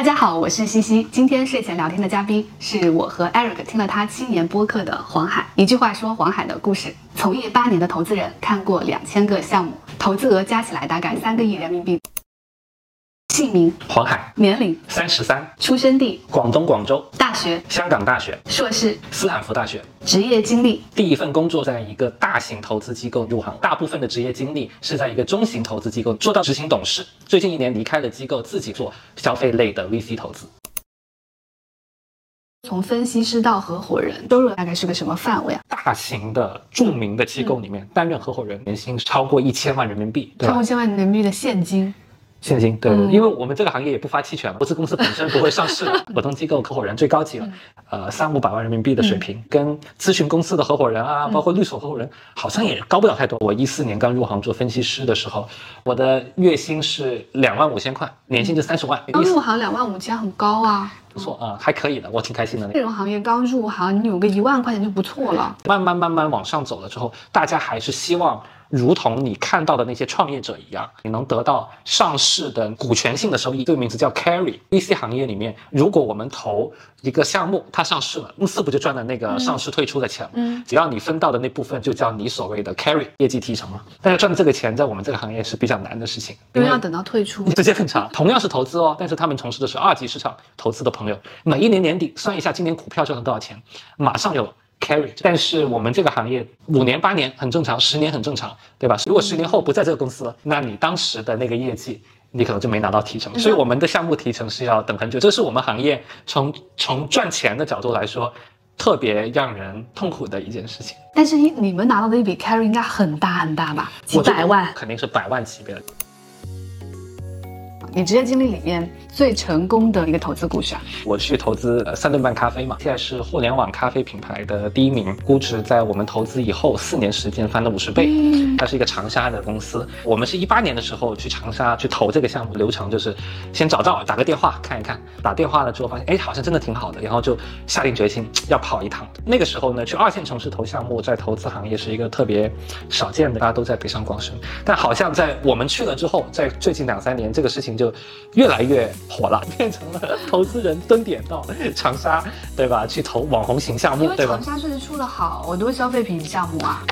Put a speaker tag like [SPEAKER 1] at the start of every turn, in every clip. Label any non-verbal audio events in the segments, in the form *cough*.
[SPEAKER 1] 大家好，我是西西。今天睡前聊天的嘉宾是我和 Eric 听了他七年播客的黄海。一句话说黄海的故事：从业八年的投资人，看过两千个项目，投资额加起来大概三个亿人民币。姓名：
[SPEAKER 2] 黄海，
[SPEAKER 1] 年龄：
[SPEAKER 2] 三十三，
[SPEAKER 1] 出生地：
[SPEAKER 2] 广东广州，
[SPEAKER 1] 大学：
[SPEAKER 2] 香港大学，
[SPEAKER 1] 硕士，
[SPEAKER 2] 斯坦福大学。
[SPEAKER 1] 职业经历：
[SPEAKER 2] 第一份工作在一个大型投资机构入行，大部分的职业经历是在一个中型投资机构做到执行董事。最近一年离开了机构，自己做消费类的 VC 投资。
[SPEAKER 1] 从分析师到合伙人，收入大概是个什么范围啊？
[SPEAKER 2] 大型的著名的机构里面，担任合伙人年薪超过一千万人民币，
[SPEAKER 1] 超过？千万人民币的现金。
[SPEAKER 2] 现金，对，
[SPEAKER 1] 嗯
[SPEAKER 2] 因为我们这个行业也不发期权嘛，投资公司本身不会上市，*laughs* 普通机构合伙人最高级了，呃，三五百万人民币的水平，跟咨询公司的合伙人啊，包括律所合伙人，好像也高不了太多。我一四年刚入行做分析师的时候，我的月薪是两万五千块，年薪就三十万，
[SPEAKER 1] 刚入行两万五千很高啊，
[SPEAKER 2] 不错啊、还可以的，我挺开心的。
[SPEAKER 1] 这种行业刚入行，你有个一万块钱就不错了。
[SPEAKER 2] 慢慢慢慢往上走了之后，大家还是希望。如同你看到的那些创业者一样，你能得到上市的股权性的收益，这个名字叫 carry。VC 行业里面，如果我们投一个项目，它上市了，公司不就赚了那个上市退出的钱吗？
[SPEAKER 1] 嗯
[SPEAKER 2] 只要你分到的那部分，就叫你所谓的 carry 业绩提成嘛。但是赚的这个钱，在我们这个行业是比较难的事情，
[SPEAKER 1] 因为要等到退出。
[SPEAKER 2] 时间很长。同样是投资哦，但是他们从事的是二级市场投资的朋友，每一年年底算一下今年股票赚了多少钱，马上有 carry。但是我们这个行业五年八年很正常，十年很正常，对吧？如果十年后不在这个公司了，那你当时的那个业绩。你可能就没拿到提成，所以我们的项目提成是要等很久，这是我们行业从从赚钱的角度来说，特别让人痛苦的一件事情。
[SPEAKER 1] 但是你你们拿到的一笔 carry 应该很大很大吧？几百万。
[SPEAKER 2] 肯定是百万级别的。
[SPEAKER 1] 你职业经历里面最成功的一个投资故事啊？
[SPEAKER 2] 我去投资呃三顿半咖啡嘛，现在是互联网咖啡品牌的第一名，估值在我们投资以后四年时间翻了五十倍。它是一个长沙的公司，我们是一八年的时候去长沙去投这个项目，流程就是先找到打个电话看一看，打电话了之后发现哎好像真的挺好的，然后就下定决心要跑一趟。那个时候呢，去二线城市投项目，在投资行业是一个特别少见的，大家都在北上广深。但好像在我们去了之后，在最近两三年，这个事情就越来越火了，*laughs* 变成了投资人蹲点到长沙，对吧？去投网红型项目对吧
[SPEAKER 1] 长？沙确实出了好多消费品项目啊。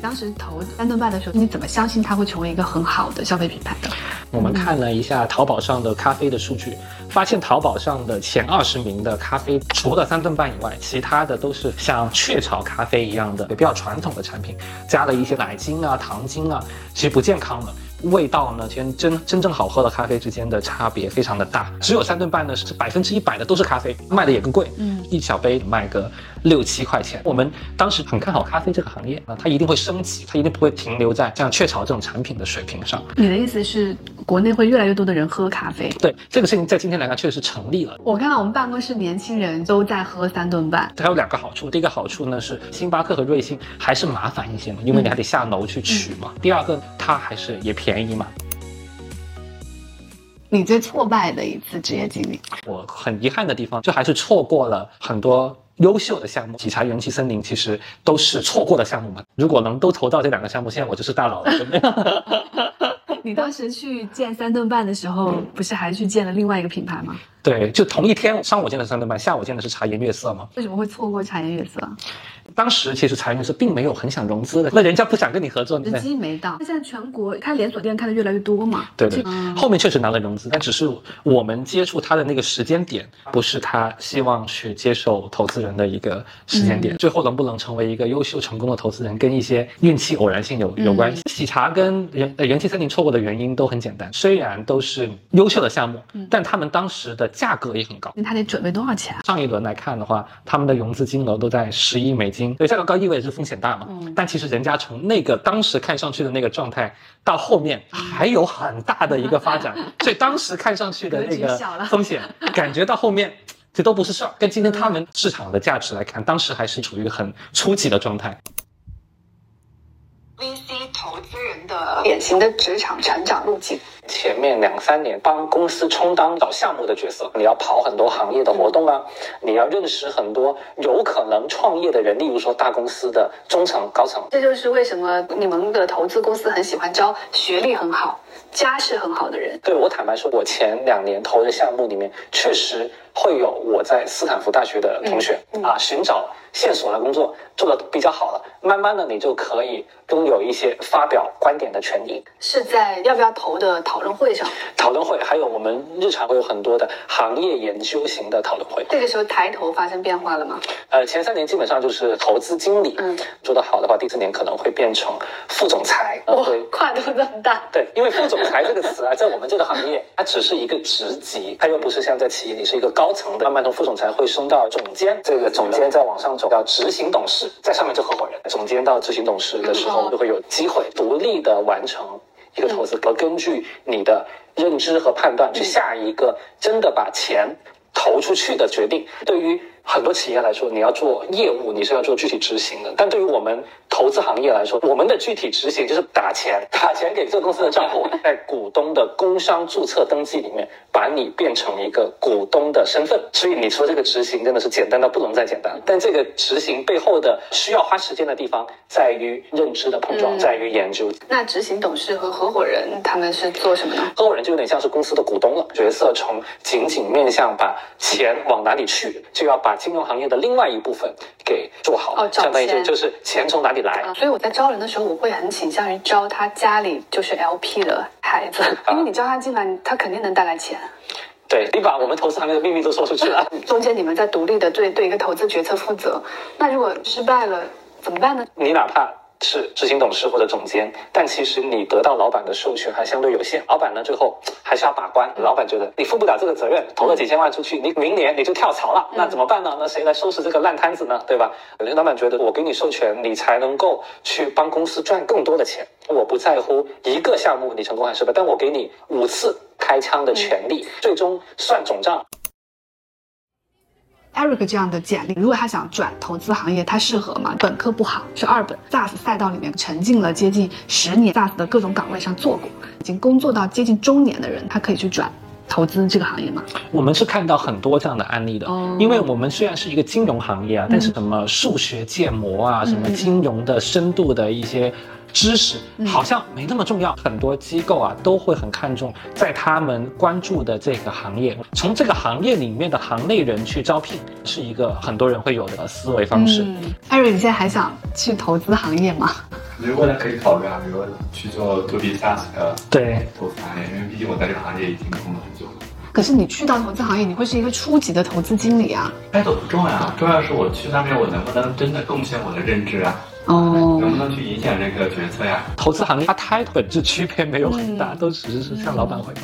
[SPEAKER 1] 当时投三顿半的时候，你怎么相信它会成为一个很好的消费品牌的？
[SPEAKER 2] 我们看了一下淘宝上的咖啡的数据，发现淘宝上的前二十名的咖啡，除了三顿半以外，其他的都是像雀巢咖啡一样的比较传统的产品，加了一些奶精啊、糖精啊，其实不健康的。味道呢，跟真真正好喝的咖啡之间的差别非常的大。只有三顿半呢是百分之一百的都是咖啡，卖的也更贵，
[SPEAKER 1] 嗯
[SPEAKER 2] 一小杯卖个六七块钱。我们当时很看好咖啡这个行业，那它一定会升级，它一定不会停留在像雀巢这种产品的水平上。
[SPEAKER 1] 你的意思是，国内会越来越多的人喝咖啡？
[SPEAKER 2] 对这个事情，在今天来看确实是成立了。
[SPEAKER 1] 我看到我们办公室年轻人都在喝三顿半，
[SPEAKER 2] 它有两个好处，第一个好处呢是星巴克和瑞幸还是麻烦一些嘛，因为你还得下楼去取嘛。第二个，它还是也便宜嘛。
[SPEAKER 1] 你最挫败的一次职业经历？
[SPEAKER 2] 我很遗憾的地方，就还是错过了很多优秀的项目。喜茶、元气森林其实都是错过的项目嘛。如果能都投到这两个项目，现在我就是大佬了？*laughs*
[SPEAKER 1] 你当时去见三顿半的时候，不是还去见了另外一个品牌吗？
[SPEAKER 2] 对，就同一天，上午见的三顿半，下午见的是茶颜悦色嘛。
[SPEAKER 1] 为什么会错过茶颜悦色？
[SPEAKER 2] 当时其实财源是并没有很想融资的，那人家不想跟你合作，
[SPEAKER 1] 时机没到。那现在全国开连锁店开的越来越多嘛？
[SPEAKER 2] 对对，
[SPEAKER 1] 嗯
[SPEAKER 2] 后面确实拿了融资，但只是我们接触他的那个时间点，不是他希望去接受投资人的一个时间点。最后能不能成为一个优秀成功的投资人，跟一些运气偶然性有有关系。喜茶跟元呃元气森林错过的原因都很简单，虽然都是优秀的项目，但他们当时的价格也很高。
[SPEAKER 1] 那他得准备多少钱啊？
[SPEAKER 2] 上一轮来看的话，他们的融资金额都在十亿美金，对，价格高意味着风险大嘛。
[SPEAKER 1] 嗯
[SPEAKER 2] 但其实人家从那个当时看上去的那个状态，到后面还有很大的一个发展，*laughs* 所以当时看上去的那个风险，*laughs* 感觉到后面。这都不是事儿，跟今天他们市场的价值来看，当时还是处于很初级的状态。
[SPEAKER 1] VC 投资人的典型的职场成长路径，
[SPEAKER 2] 前面两三年帮公司充当找项目的角色，你要跑很多行业的活动啊，你要认识很多有可能创业的人，例如说大公司的中层、高层。
[SPEAKER 1] 这就是为什么你们的投资公司很喜欢招学历很好、家世很好的人。
[SPEAKER 2] 对我坦白说，我前两年投的项目里面，确实会有我在斯坦福大学的同学、啊，寻找线索的工作做的比较好了，慢慢的你就可以拥有一些发表观点的权利。
[SPEAKER 1] 是在要不要投的讨论会上，
[SPEAKER 2] 讨论会，还有我们日常会有很多的行业研究型的讨论会。
[SPEAKER 1] 这个时候抬头发生变化了吗？
[SPEAKER 2] 呃，前三年基本上就是投资经理，
[SPEAKER 1] 嗯，
[SPEAKER 2] 做得好的话，第四年可能会变成副总裁，呃
[SPEAKER 1] 哇
[SPEAKER 2] 会，
[SPEAKER 1] 跨度这么大。
[SPEAKER 2] 对，因为副总裁这个词啊，*laughs* 在我们这个行业，它只是一个职级，它又不是像在企业里是一个高层的，慢慢从副总裁会升到总监，这个总监再往上走到执行董事，在上面就合伙人，总监到执行董事的时候，
[SPEAKER 1] 嗯
[SPEAKER 2] 就会有机会独立的完成一个投资，和根据你的认知和判断去下一个真的把钱投出去的决定。对于很多企业来说，你要做业务，你是要做具体执行的。但对于我们投资行业来说，我们的具体执行就是打钱，打钱给这个公司的账户，*laughs* 在股东的工商注册登记里面，把你变成一个股东的身份。所以你说这个执行真的是简单到不能再简单。但这个执行背后的需要花时间的地方，在于认知的碰撞，
[SPEAKER 1] 嗯
[SPEAKER 2] 在于研究。
[SPEAKER 1] 那执行董事和合伙人他们是做什么呢？
[SPEAKER 2] 合伙人就有点像是公司的股东了，角色从仅仅面向把钱往哪里去，就要把金融行业的另外一部分给做好，相当于就是钱从哪里来。
[SPEAKER 1] 啊，所以我在招人的时候，我会很倾向于招他家里就是 LP 的孩子，因为你招他进来，他肯定能带来钱。
[SPEAKER 2] 对你把我们投资行业的秘密都说出去了。*laughs*
[SPEAKER 1] 中间你们在独立的对对一个投资决策负责，那如果失败了怎么办呢？
[SPEAKER 2] 你哪怕是执行董事或者总监，但其实你得到老板的授权还相对有限。老板呢，最后还是要把关。老板觉得你负不了这个责任，投了几千万出去，你明年你就跳槽了，那怎么办呢？那谁来收拾这个烂摊子呢？对吧？老板觉得我给你授权，你才能够去帮公司赚更多的钱。我不在乎一个项目你成功还是失败，但我给你五次开枪的权利，最终算总账。
[SPEAKER 1] Eric 这样的简历，如果他想转投资行业，他适合吗？本科不好，是二本，SaaS 赛道里面沉浸了接近十年，SaaS 的各种岗位上做过，已经工作到接近中年的人，他可以去转投资这个行业吗？
[SPEAKER 2] 我们是看到很多这样的案例的，
[SPEAKER 1] 哦
[SPEAKER 2] 因为我们虽然是一个金融行业啊，但是什么数学建模啊，什么金融的深度的一些知识，好像没那么重要。很多机构啊都会很看重在他们关注的这个行业，从这个行业里面的行内人去招聘，是一个很多人会有的思维方式。
[SPEAKER 1] 嗯，Eric，你现在还想去投资行业吗？
[SPEAKER 3] 我觉得未来可以考虑啊，比如说去做 to B SaaS 的
[SPEAKER 2] 对，
[SPEAKER 3] 投资行业，因为毕竟我在这个行业已经工作很久了。
[SPEAKER 1] 可是你去到投资行业，你会是一个初级的投资经理啊。
[SPEAKER 3] title 不重要，重要是我去那边我能不能真的贡献我的认知啊，
[SPEAKER 1] 哦
[SPEAKER 3] 能不能去影响这个决策呀？
[SPEAKER 2] 投资行业它 title 本质区别没有很大，
[SPEAKER 1] 嗯
[SPEAKER 2] 都只是向老板汇报。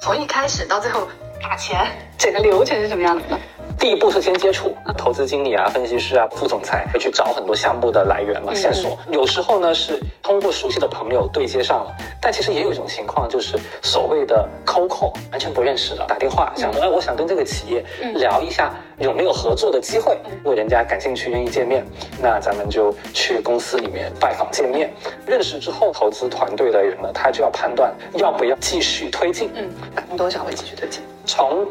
[SPEAKER 1] 从一开始到最后打钱，整个流程是什么样子的？
[SPEAKER 2] 第一步是先接触投资经理啊、分析师啊、副总裁，会去找很多项目的来源嘛、
[SPEAKER 1] 嗯
[SPEAKER 2] 线索。有时候呢是通过熟悉的朋友对接上了，但其实也有一种情况，就是所谓的 call，完全不认识的，打电话想说，哎，我想跟这个企业聊一下有没有合作的机会。如果人家感兴趣、愿意见面，那咱们就去公司里面拜访见面。认识之后，投资团队的人呢，他就要判断要不要继续推进。
[SPEAKER 1] 嗯，多少会继续推进
[SPEAKER 2] 从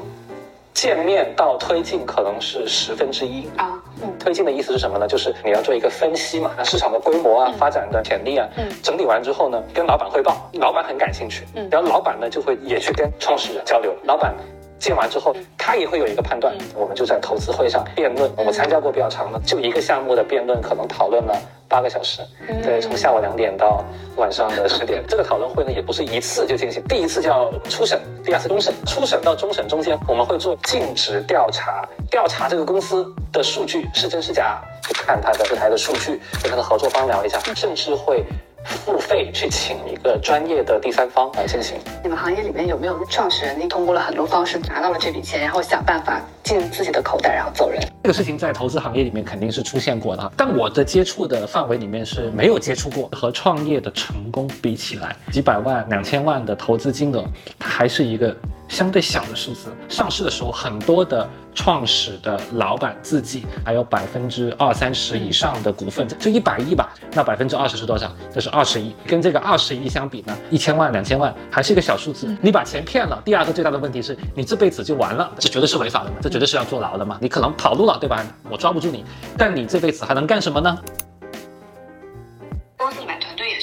[SPEAKER 2] 见面到推进可能是十分之一。
[SPEAKER 1] 啊？嗯
[SPEAKER 2] 推进的意思是什么呢？就是你要做一个分析嘛，市场的规模啊、发展的潜力啊，
[SPEAKER 1] 嗯
[SPEAKER 2] 整理完之后呢，跟老板汇报，老板很感兴趣，
[SPEAKER 1] 嗯
[SPEAKER 2] 然后老板呢就会也去跟创始人交流，老板。见完之后，他也会有一个判断。
[SPEAKER 1] 嗯
[SPEAKER 2] 我们就在投资会上辩论，我参加过比较长的，就一个项目的辩论，可能讨论了八个小时。
[SPEAKER 1] 嗯
[SPEAKER 2] 对，从下午两点到晚上的十点。这个讨论会呢，也不是一次就进行，第一次叫初审，第二次终审。初审到终审中间，我们会做尽职调查，调查这个公司的数据是真是假，去看它的这台的数据，跟它的合作方聊一下，甚至会付费去请一个专业的第三方来进行。
[SPEAKER 1] 你们行业里面有没有创始人你通过了很多方式拿到了这笔钱，然后想办法进自己的口袋，然后走人？
[SPEAKER 2] 这个事情在投资行业里面肯定是出现过的，但我的接触的范围里面是没有接触过。和创业的成功比起来，几百万、两千万的投资金额，它还是一个相对小的数字。上市的时候，很多的创始的老板自己还有百分之二三十以上的股份，就一百亿吧。那百分之二十是多少？这是二十亿。跟这个二十亿相比呢，一千万、两千万还是一个小数字。你把钱骗了，第二个最大的问题是你这辈子就完了，这绝对是违法的嘛，这绝对是要坐牢的嘛。你可能跑路了，对吧？我抓不住你，但你这辈子还能干什么呢？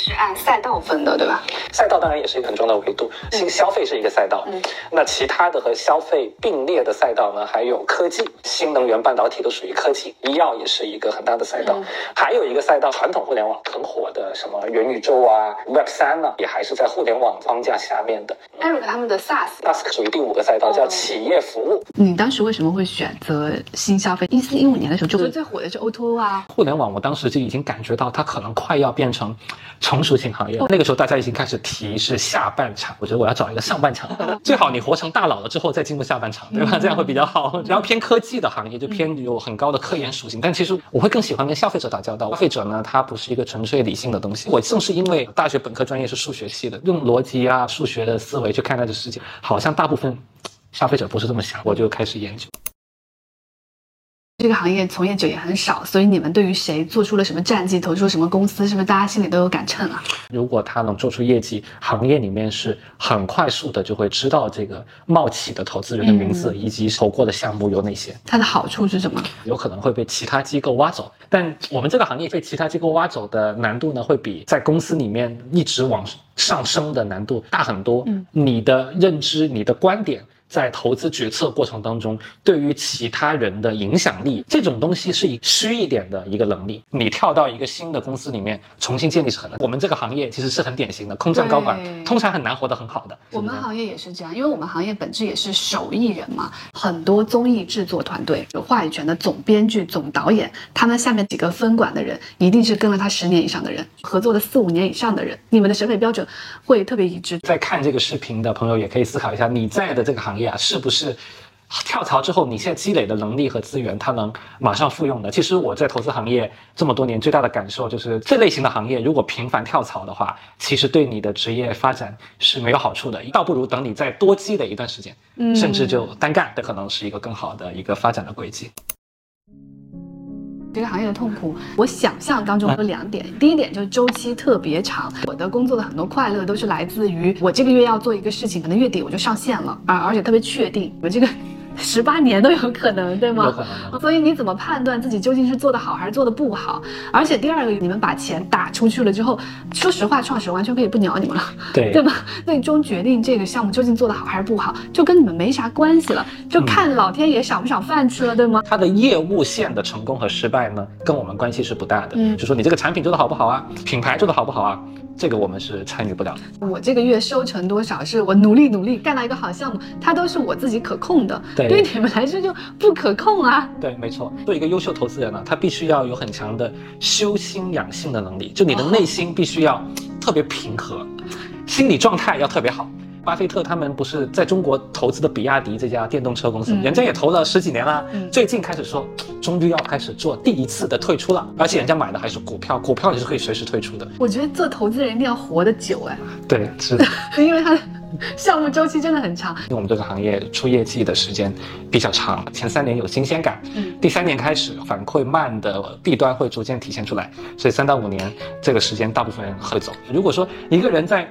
[SPEAKER 1] 是按赛道分的，对吧？
[SPEAKER 2] 赛道当然也是一个很重要的维度。新消费是一个赛道，嗯，那其他的和消费并列的赛道呢，还有科技、新能源、半导体都属于科技，医药也是一个很大的赛道。还有一个赛道，传统互联网很火的什么元宇宙啊、Web 三呢，也还是在互联网框架下面的。
[SPEAKER 1] Eric 他们的 SaaS，SaaS
[SPEAKER 2] 属于第五个赛道，叫企业服务。
[SPEAKER 1] 你当时为什么会选择新消费？一四一五年的时候，就最火的是 O2O 啊。
[SPEAKER 2] 互联网，我当时就已经感觉到它可能快要变成。成熟型行业，那个时候大家已经开始提是下半场，我觉得我要找一个上半场，*laughs* 最好你活成大佬了之后再进入下半场，对吧？这样会比较好。然后偏科技的行业就偏有很高的科研属性，但其实我会更喜欢跟消费者打交道。消费者呢，他不是一个纯粹理性的东西。我正是因为大学本科专业是数学系的，用逻辑啊、数学的思维去看待这世界，好像大部分消费者不是这么想，我就开始研究。
[SPEAKER 1] 这个行业从业者也很少，所以你们对于谁做出了什么战绩，投出了什么公司，是不是大家心里都有杆秤啊？
[SPEAKER 2] 如果他能做出业绩，行业里面是很快速的就会知道这个冒起的投资人的名字以及投过的项目有哪些。
[SPEAKER 1] 它的好处是什么？
[SPEAKER 2] 有可能会被其他机构挖走，但我们这个行业被其他机构挖走的难度呢，会比在公司里面一直往上升的难度大很多。嗯，你的认知，你的观点。在投资决策过程当中，对于其他人的影响力，这种东西是以虚一点的一个能力。你跳到一个新的公司里面重新建立是很难。我们这个行业其实是很典型的，空降高管通常很难活得很好的。
[SPEAKER 1] 我们行业也是这样，因为我们行业本质也是手艺人嘛，很多综艺制作团队有话语权的总编剧、总导演，他们下面几个分管的人一定是跟了他十年以上的人，合作了四五年以上的人，你们的审美标准会特别一致。
[SPEAKER 2] 在看这个视频的朋友也可以思考一下，你在的这个行。业啊，是不是跳槽之后，你现在积累的能力和资源，它能马上复用的？其实我在投资行业这么多年，最大的感受就是，这类型的行业如果频繁跳槽的话，其实对你的职业发展是没有好处的。倒不如等你再多积累一段时间，甚至就单干，这可能是一个更好的一个发展的轨迹。
[SPEAKER 1] 这个行业的痛苦，我想象当中有两点。第一点就是周期特别长。我的工作的很多快乐都是来自于我这个月要做一个事情，可能月底我就上线了，啊而且特别确定我这个。十八年都有可能，对吗？所以你怎么判断自己究竟是做的好还是做的不好？而且第二个，你们把钱打出去了之后，说实话，创始人完全可以不鸟你们了，
[SPEAKER 2] 对
[SPEAKER 1] 对吧？*laughs* 最终决定这个项目究竟做得好还是不好，就跟你们没啥关系了，就看老天爷赏不赏饭吃了，对吗？
[SPEAKER 2] 他的业务线的成功和失败呢，跟我们关系是不大的。嗯，就说你这个产品做的好不好啊，品牌做的好不好啊？这个我们是参与不了
[SPEAKER 1] 的。我这个月收成多少，是我努力努力干到一个好项目，它都是我自己可控的。
[SPEAKER 2] 对，
[SPEAKER 1] 对你们来说就不可控啊。
[SPEAKER 2] 对，没错。做一个优秀投资人呢，他必须要有很强的修心养性的能力，就你的内心必须要特别平和，心理状态要特别好。巴菲特他们不是在中国投资的比亚迪这家电动车公司，人家也投了十几年了，最近开始说，终于要开始做第一次的退出了，而且人家买的还是股票，股票也是可以随时退出的。
[SPEAKER 1] 我觉得做投资人一定要活得久哎，
[SPEAKER 2] 对，是的，*laughs*
[SPEAKER 1] 因为他项目周期真的很长。
[SPEAKER 2] 因为我们这个行业出业绩的时间比较长，前三年有新鲜感，第三年开始反馈慢的弊端会逐渐体现出来，所以三到五年这个时间大部分人会走。如果说一个人在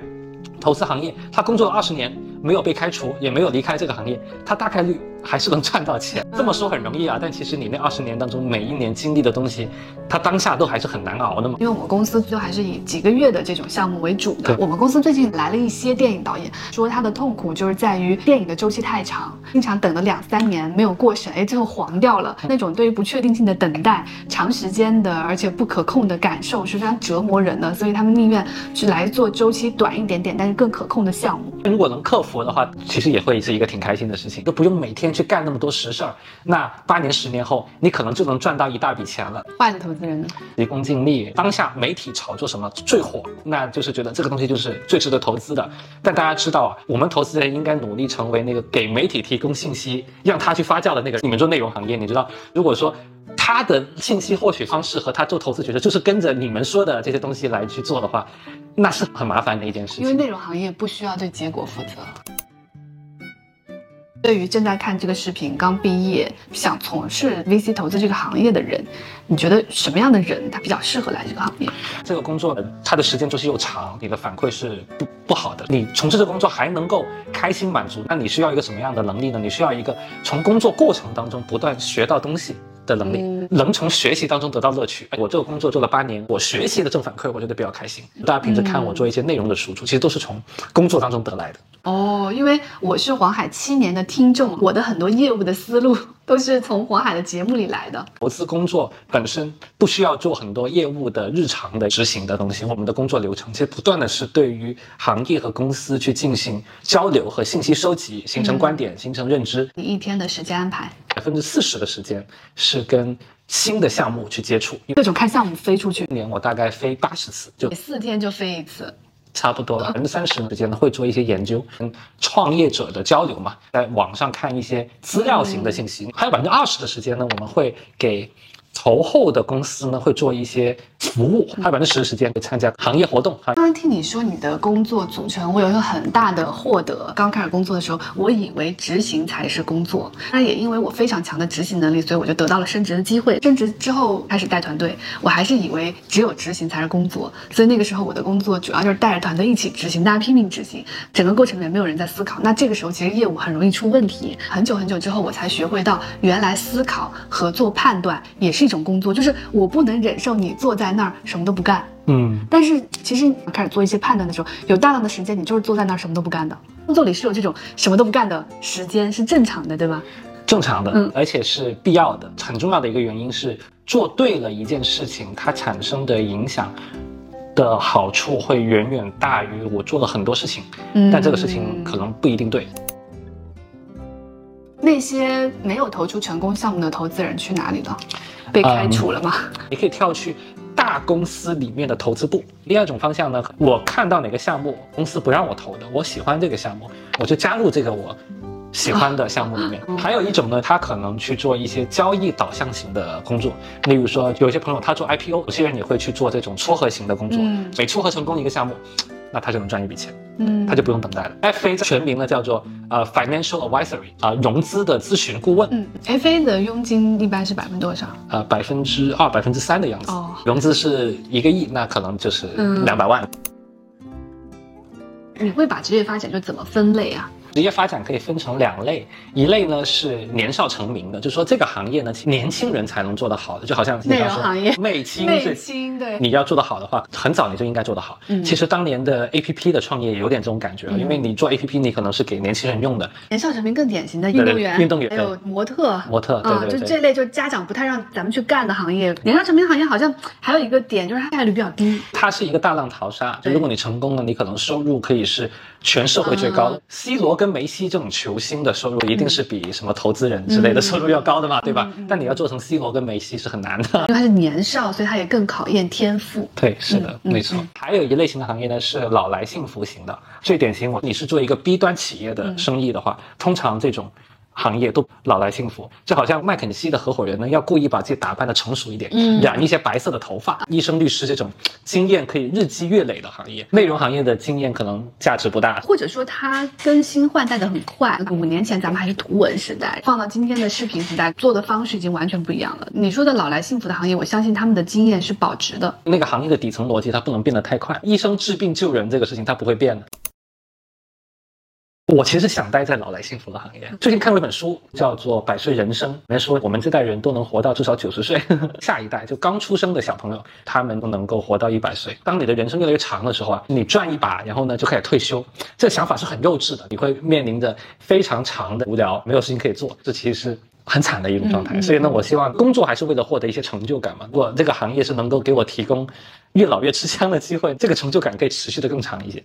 [SPEAKER 2] 投资行业，他工作了二十年，没有被开除，也没有离开这个行业，他大概率。还是能赚到钱，这么说很容易啊，但其实你那二十年当中每一年经历的东西，它当下都还是很难熬的嘛。
[SPEAKER 1] 因为我们公司就还是以几个月的这种项目为主的。我们公司最近来了一些电影导演，说他的痛苦就是在于电影的周期太长，经常等了两三年没有过审，哎，最后黄掉了。那种对于不确定性的等待、长时间的而且不可控的感受是非常折磨人的，所以他们宁愿去来做周期短一点点但是更可控的项目。
[SPEAKER 2] 如果能克服的话，其实也会是一个挺开心的事情，都不用每天。去干那么多实事儿，那八年十年后，你可能就能赚到一大笔钱了。
[SPEAKER 1] 坏的投资人呢？
[SPEAKER 2] 急功近利。当下媒体炒作什么最火，那就是觉得这个东西就是最值得投资的。但大家知道啊，我们投资人应该努力成为那个给媒体提供信息，让他去发酵的那个。你们做内容行业，你知道，如果说他的信息获取方式和他做投资决策就是跟着你们说的这些东西来去做的话，那是很麻烦的一件事情。
[SPEAKER 1] 因为内容行业不需要对结果负责。对于正在看这个视频、刚毕业想从事 VC 投资这个行业的人，你觉得什么样的人他比较适合来这个行业？
[SPEAKER 2] 这个工作他的时间周期又长，你的反馈是不不好的。你从事这个工作还能够开心满足，那你需要一个什么样的能力呢？你需要一个从工作过程当中不断学到东西。的能力，能从学习当中得到乐趣。我这个工作做了八年，我学习的正反馈，我觉得比较开心。大家平时看我做一些内容的输出，其实都是从工作当中得来的。
[SPEAKER 1] 哦，因为我是黄海七年的听众，我的很多业务的思路都是从火海的节目里来的。
[SPEAKER 2] 投资工作本身不需要做很多业务的日常的执行的东西，我们的工作流程其实不断的是对于行业和公司去进行交流和信息收集，形成观点，形成认知。
[SPEAKER 1] 你一天的时间安排？
[SPEAKER 2] 百分之四十的时间是跟新的项目去接触，
[SPEAKER 1] 各种看项目飞出去。
[SPEAKER 2] 一年我大概飞八十次，
[SPEAKER 1] 就四天就飞一次，
[SPEAKER 2] 差不多了。百分之三十的时间呢会做一些研究，跟创业者的交流嘛，在网上看一些资料型的信息。还有百分之二十的时间呢，我们会给。投后的公司呢，会做一些服务，还有百分之十的时间会参加行业活动。
[SPEAKER 1] 刚刚听你说你的工作组成，我有一个很大的获得。刚开始工作的时候，我以为执行才是工作，那也因为我非常强的执行能力，所以我就得到了升职的机会。升职之后开始带团队，我还是以为只有执行才是工作，所以那个时候我的工作主要就是带着团队一起执行，大家拼命执行，整个过程里面没有人在思考。那这个时候其实业务很容易出问题。很久很久之后，我才学会到原来思考和做判断也是。一种工作就是我不能忍受你坐在那儿什么都不干，
[SPEAKER 2] 嗯，
[SPEAKER 1] 但是其实开始做一些判断的时候，有大量的时间你就是坐在那儿什么都不干的。工作里是有这种什么都不干的时间，是正常的，对吧？
[SPEAKER 2] 正常的，嗯，而且是必要的。很重要的一个原因是做对了一件事情，它产生的影响的好处会远远大于我做了很多事情，嗯，但这个事情可能不一定对。
[SPEAKER 1] 那些没有投出成功项目的投资人去哪里了？被开除了吗？
[SPEAKER 2] 你可以跳去大公司里面的投资部。第二种方向呢，我看到哪个项目公司不让我投的，我喜欢这个项目，我就加入这个我喜欢的项目里面。还有一种呢，他可能去做一些交易导向型的工作，例如说有些朋友他做 IPO，有些人也会去做这种撮合型的工作，每撮合成功一个项目。那他就能赚一笔钱，嗯，他就不用等待了。FA 全名呢叫做呃 Financial Advisory 啊，融资的咨询顾问。
[SPEAKER 1] 嗯，FA 的佣金一般是百分之多少？
[SPEAKER 2] 呃，百分之二、百分之三的样子。哦，融资是一个亿，那可能就是两百万。
[SPEAKER 1] 你会把职业发展就怎么分类啊？
[SPEAKER 2] 职业发展可以分成两类，一类呢是年少成名的，就是说这个行业呢年轻人才能做得好的，就好像
[SPEAKER 1] 内容行业，
[SPEAKER 2] 媚青，
[SPEAKER 1] 媚青，对，
[SPEAKER 2] 你要做得好的话，很早你就应该做得好。嗯，其实当年的 A P P 的创业有点这种感觉，因为你做 A P P，你可能是给年轻人用的。
[SPEAKER 1] 年少成名更典型的运动员，
[SPEAKER 2] 运动员
[SPEAKER 1] 还有模特，
[SPEAKER 2] 模特，对对
[SPEAKER 1] 就这类就家长不太让咱们去干的行业。年少成名行业好像还有一个点就是它概率比较低，
[SPEAKER 2] 它是一个大浪淘沙。就如果你成功了，你可能收入可以是全社会最高的。C 罗跟梅西这种。球星的收入一定是比什么投资人之类的收入要高的嘛，对吧？但你要做成 C 罗跟梅西是很难的，
[SPEAKER 1] 因为他是年少，所以他也更考验天赋。
[SPEAKER 2] 对，是的，没错。还有一类型的行业呢，是老来幸福型的，最典型。我你是做一个 B 端企业的生意的话，通常这种。行业都老来幸福，就好像麦肯锡的合伙人呢，要故意把自己打扮的成熟一点，染一些白色的头发。医生、律师这种经验可以日积月累的行业，内容行业的经验可能价值不大，
[SPEAKER 1] 或者说它更新换代的很快。五年前咱们还是图文时代，放到今天的视频时代，做的方式已经完全不一样了。你说的老来幸福的行业，我相信他们的经验是保值的。
[SPEAKER 2] 那个行业的底层逻辑它不能变得太快，医生治病救人这个事情它不会变的。我其实想待在老来幸福的行业。最近看过一本书，叫做《百岁人生》，里面说我们这代人都能活到至少九十岁，*laughs* 下一代就刚出生的小朋友，他们都能够活到一百岁。当你的人生越来越长的时候啊，你赚一把，然后呢就开始退休，这个想法是很幼稚的。你会面临着非常长的无聊，没有事情可以做，这其实是很惨的一种状态。所以呢，我希望工作还是为了获得一些成就感嘛。如果这个行业是能够给我提供越老越吃香的机会，这个成就感可以持续的更长一些。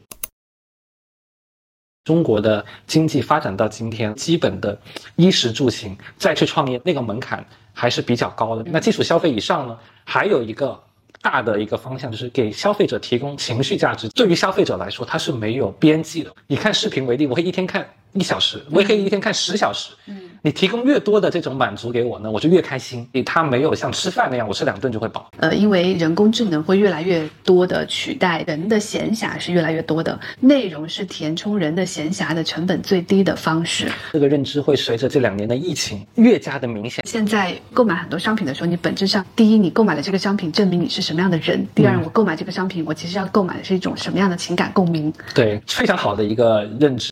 [SPEAKER 2] 中国的经济发展到今天，基本的衣食住行再去创业，那个门槛还是比较高的。那基础消费以上呢，还有一个大的一个方向，就是给消费者提供情绪价值。对于消费者来说，它是没有边际的。以看视频为例，我可以一天看一小时，我也可以一天看十小时。嗯，你提供越多的这种满足给我呢，我就越开心。它没有像吃饭那样，我吃两顿就会饱。
[SPEAKER 1] 呃，因为人工智能会越来越多的取代人的闲暇是越来越多的，内容是填充人的闲暇的成本最低的方式。
[SPEAKER 2] 这个认知会随着这两年的疫情越加的明显。
[SPEAKER 1] 现在购买很多商品的时候，你本质上第一，你购买了这个商品，证明你是什么样的人；第二，我购买这个商品，我其实要购买的是一种什么样的情感共鸣。
[SPEAKER 2] 对，非常好的一个认知。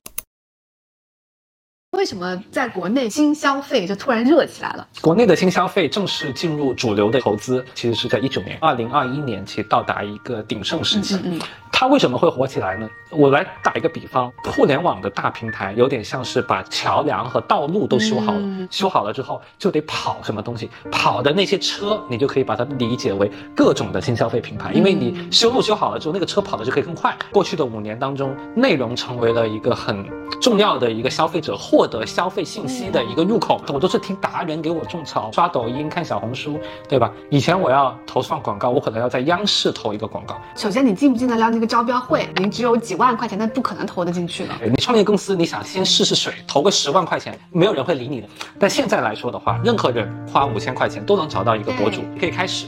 [SPEAKER 1] 为什么在国内新消费就突然热起来了？
[SPEAKER 2] 国内的新消费正式进入主流的投资，其实是在一九年、二零二一年，其实到达一个鼎盛时期。嗯嗯。它为什么会火起来呢？我来打一个比方，互联网的大平台有点像是把桥梁和道路都修好了，修好了之后就得跑什么东西，跑的那些车，你就可以把它理解为各种的新消费品牌，因为你修路修好了之后，那个车跑的就可以更快。过去的五年当中，内容成为了一个很重要的一个消费者获得消费信息的一个入口。我都是听达人给我种草，刷抖音、看小红书，对吧？以前我要投放广告，我可能要在央视投一个广告。
[SPEAKER 1] 首先，你进不进得了那个招标会？你只有几万块钱，那不可能投得进去的。
[SPEAKER 2] 你创业公司，你想先试试水，投个十万块钱，没有人会理你的。但现在来说的话，任何人花五千块钱都能找到一个博主，可以开始。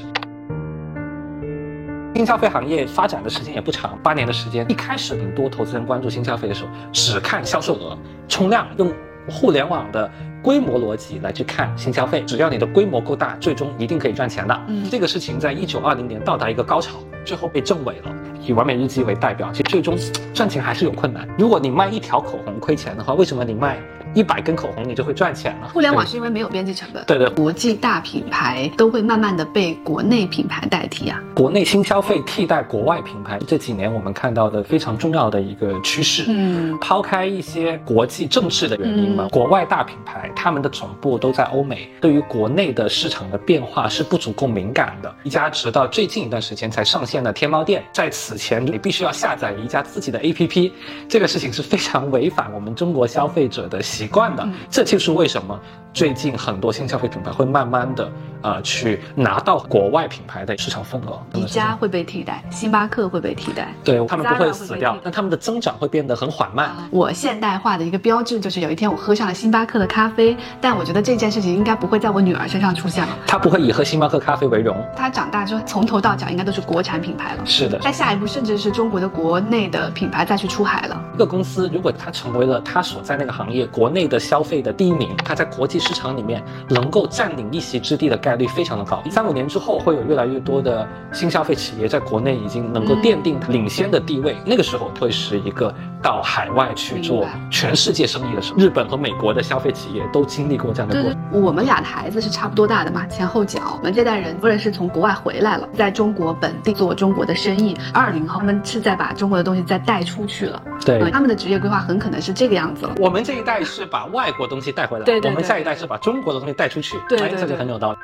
[SPEAKER 2] 新消费行业发展的时间也不长，八年的时间。一开始很多投资人关注新消费的时候，只看销售额、冲量，用互联网的。规模逻辑来去看新消费，只要你的规模够大，最终一定可以赚钱的。嗯，这个事情在一九二零年到达一个高潮，最后被证伪了。以完美日记为代表，其实最终赚钱还是有困难。如果你卖一条口红亏钱的话，为什么你卖？一百根口红你就会赚钱了。
[SPEAKER 1] 互联网是因为没有边际成本。
[SPEAKER 2] 对对，
[SPEAKER 1] 国际大品牌都会慢慢的被国内品牌代替啊。
[SPEAKER 2] 国内新消费替代国外品牌，这几年我们看到的非常重要的一个趋势。嗯，抛开一些国际政治的原因嘛，国外大品牌他们的总部都在欧美，对于国内的市场的变化是不足够敏感的。宜家直到最近一段时间才上线了天猫店，在此前你必须要下载宜家自己的 APP，这个事情是非常违反我们中国消费者的。习惯的，这就是为什么最近很多新消费品牌会慢慢的呃去拿到国外品牌的市场份额。
[SPEAKER 1] 宜家会被替代，星巴克会被替代，
[SPEAKER 2] 对他们不会死掉，但他们的增长会变得很缓慢。
[SPEAKER 1] 我现代化的一个标志就是有一天我喝上了星巴克的咖啡，但我觉得这件事情应该不会在我女儿身上出现了。
[SPEAKER 2] 她不会以喝星巴克咖啡为荣。
[SPEAKER 1] 她长大之后从头到脚应该都是国产品牌了。
[SPEAKER 2] 是的。
[SPEAKER 1] 在下一步甚至是中国的国内的品牌再去出海了。
[SPEAKER 2] 一个公司如果它成为了它所在那个行业国内的消费的第一名，它在国际市场里面能够占领一席之地的概率非常的高。三五年之后，会有越来越多的新消费企业在国内已经能够奠定领先的地位。那个时候会是一个到海外去做全世界生意的时候。日本和美国的消费企业都经历过这样的过程。
[SPEAKER 1] 我们俩的孩子是差不多大的嘛，前后脚。我们这代人无论是从国外回来了，在中国本地做中国的生意。二零后他们是在把中国的东西再带出去了。
[SPEAKER 2] 对，
[SPEAKER 1] 他们的职业规划很可能是这个样子了。
[SPEAKER 2] 我们这一代是把外国东西带回来，
[SPEAKER 1] 对对。
[SPEAKER 2] 我们下一代是把中国的东西带出去，
[SPEAKER 1] 对对，
[SPEAKER 2] 这个很有道理。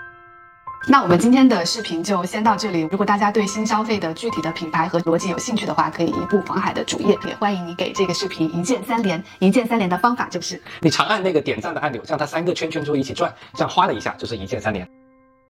[SPEAKER 1] 那我们今天的视频就先到这里。如果大家对新消费的具体的品牌和逻辑有兴趣的话，可以移步黄海的主页，也欢迎你给这个视频一键三连。一键三连 *laughs* 的方法就是，
[SPEAKER 2] 你长按那个点赞的按钮，让它三个圈圈就一起转，这样哗的一下就是一键三连。